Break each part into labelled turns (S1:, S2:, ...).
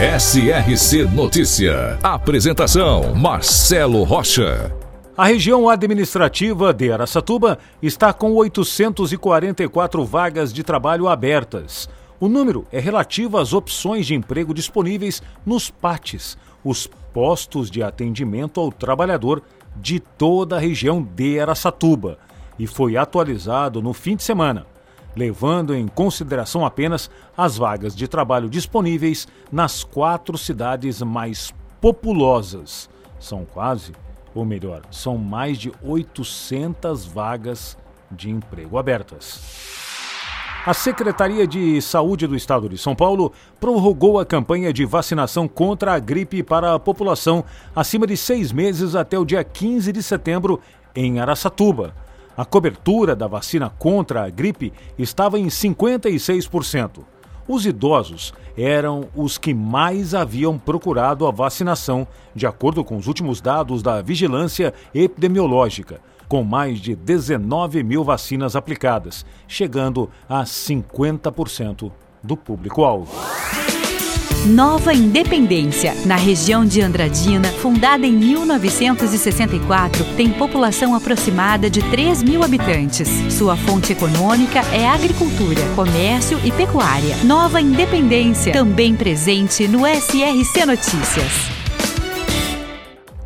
S1: SRC Notícia. Apresentação: Marcelo Rocha.
S2: A região administrativa de Araçatuba está com 844 vagas de trabalho abertas. O número é relativo às opções de emprego disponíveis nos PATs, os postos de atendimento ao trabalhador de toda a região de Araçatuba, e foi atualizado no fim de semana levando em consideração apenas as vagas de trabalho disponíveis nas quatro cidades mais populosas. São quase, ou melhor, são mais de 800 vagas de emprego abertas. A Secretaria de Saúde do Estado de São Paulo prorrogou a campanha de vacinação contra a gripe para a população acima de seis meses até o dia 15 de setembro em Araçatuba. A cobertura da vacina contra a gripe estava em 56%. Os idosos eram os que mais haviam procurado a vacinação, de acordo com os últimos dados da Vigilância Epidemiológica, com mais de 19 mil vacinas aplicadas, chegando a 50% do público-alvo.
S3: Nova Independência, na região de Andradina, fundada em 1964, tem população aproximada de 3 mil habitantes. Sua fonte econômica é agricultura, comércio e pecuária. Nova Independência, também presente no SRC Notícias.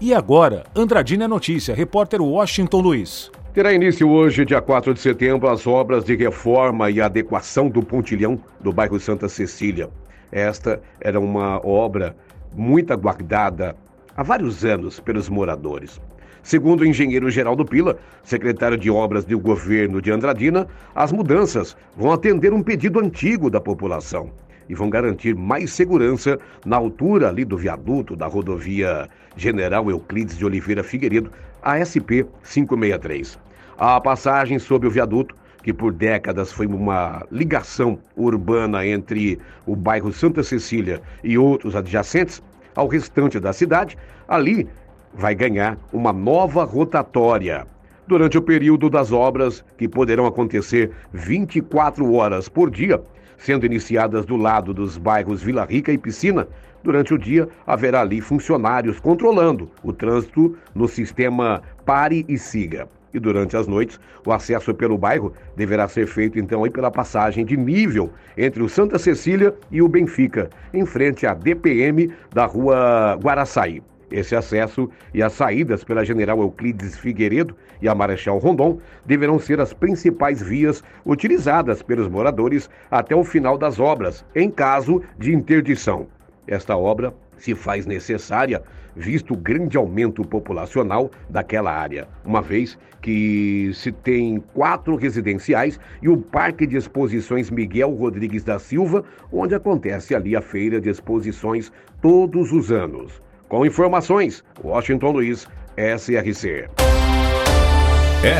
S2: E agora, Andradina é notícia, repórter Washington Luiz.
S4: Terá início hoje, dia 4 de setembro, as obras de reforma e adequação do pontilhão do bairro Santa Cecília. Esta era uma obra muito aguardada há vários anos pelos moradores. Segundo o engenheiro Geraldo Pila, secretário de Obras do governo de Andradina, as mudanças vão atender um pedido antigo da população e vão garantir mais segurança na altura ali do viaduto da rodovia General Euclides de Oliveira Figueiredo, ASP 563. A passagem sob o viaduto que por décadas foi uma ligação urbana entre o bairro Santa Cecília e outros adjacentes ao restante da cidade, ali vai ganhar uma nova rotatória. Durante o período das obras, que poderão acontecer 24 horas por dia, sendo iniciadas do lado dos bairros Vila Rica e Piscina, durante o dia haverá ali funcionários controlando o trânsito no sistema Pare e Siga e durante as noites o acesso pelo bairro deverá ser feito então aí pela passagem de nível entre o Santa Cecília e o Benfica, em frente à DPM da rua Guaraçaí. Esse acesso e as saídas pela General Euclides Figueiredo e a Marechal Rondon deverão ser as principais vias utilizadas pelos moradores até o final das obras, em caso de interdição. Esta obra se faz necessária visto o grande aumento populacional daquela área, uma vez que se tem quatro residenciais e o Parque de Exposições Miguel Rodrigues da Silva, onde acontece ali a feira de exposições todos os anos. Com informações, Washington Luiz, SRC.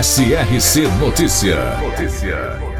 S1: SRC Notícia. Notícia.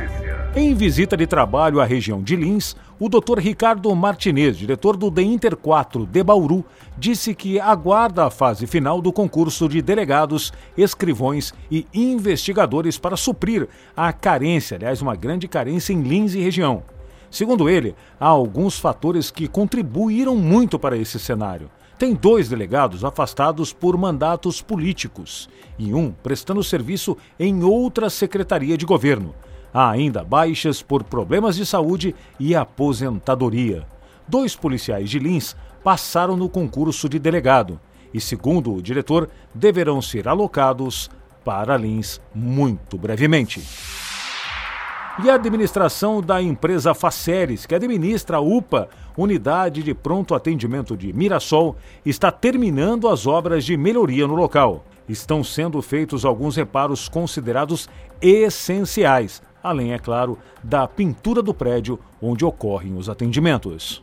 S2: Em visita de trabalho à região de Lins, o Dr. Ricardo Martinez, diretor do DEINTER 4 de Bauru, disse que aguarda a fase final do concurso de delegados, escrivões e investigadores para suprir a carência, aliás, uma grande carência em Lins e região. Segundo ele, há alguns fatores que contribuíram muito para esse cenário. Tem dois delegados afastados por mandatos políticos e um prestando serviço em outra secretaria de governo. Há ainda baixas por problemas de saúde e aposentadoria. Dois policiais de Lins passaram no concurso de delegado e, segundo o diretor, deverão ser alocados para Lins muito brevemente. E a administração da empresa Faceres, que administra a UPA, Unidade de Pronto Atendimento de Mirassol, está terminando as obras de melhoria no local. Estão sendo feitos alguns reparos considerados essenciais, além, é claro, da pintura do prédio onde ocorrem os atendimentos.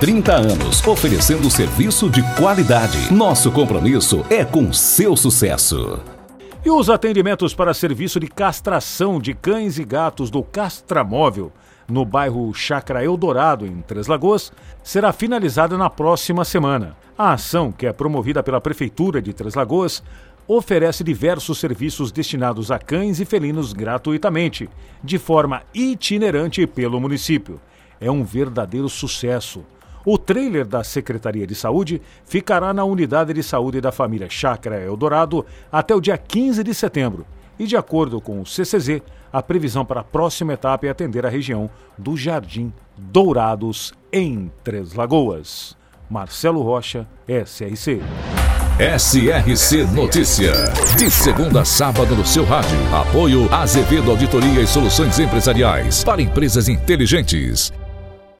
S5: 30 anos, oferecendo serviço de qualidade. Nosso compromisso é com seu sucesso.
S2: E os atendimentos para serviço de castração de cães e gatos do Castramóvel, no bairro Chacra Eldorado, em Três Lagoas, será finalizada na próxima semana. A ação, que é promovida pela Prefeitura de Três Lagoas, oferece diversos serviços destinados a cães e felinos gratuitamente, de forma itinerante pelo município. É um verdadeiro sucesso. O trailer da Secretaria de Saúde ficará na Unidade de Saúde da família Chácara Eldorado até o dia 15 de setembro. E, de acordo com o CCZ, a previsão para a próxima etapa é atender a região do Jardim Dourados, em Três Lagoas. Marcelo Rocha, SRC.
S1: SRC Notícia. De segunda a sábado no seu rádio. Apoio Azevedo Auditoria e Soluções Empresariais para empresas inteligentes.